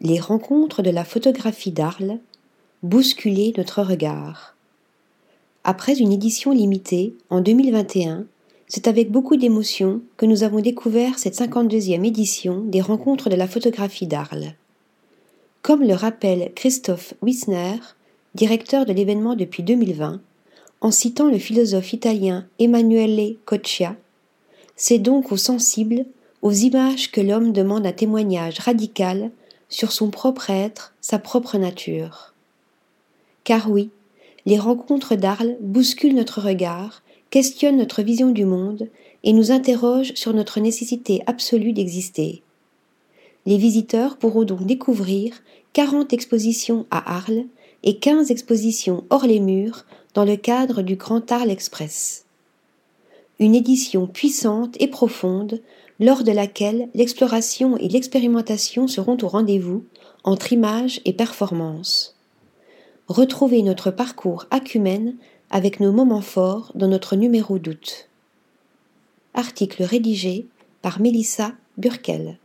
Les rencontres de la photographie d'Arles, bousculer notre regard. Après une édition limitée en 2021, c'est avec beaucoup d'émotion que nous avons découvert cette 52e édition des rencontres de la photographie d'Arles. Comme le rappelle Christophe Wissner, directeur de l'événement depuis 2020, en citant le philosophe italien Emanuele Coccia, c'est donc aux sensibles, aux images que l'homme demande un témoignage radical sur son propre être, sa propre nature. Car oui, les rencontres d'Arles bousculent notre regard, questionnent notre vision du monde et nous interrogent sur notre nécessité absolue d'exister. Les visiteurs pourront donc découvrir 40 expositions à Arles et 15 expositions hors les murs dans le cadre du Grand Arles Express. Une édition puissante et profonde lors de laquelle l'exploration et l'expérimentation seront au rendez-vous entre images et performances. Retrouvez notre parcours acumène avec nos moments forts dans notre numéro d'août. Article rédigé par Mélissa Burkel.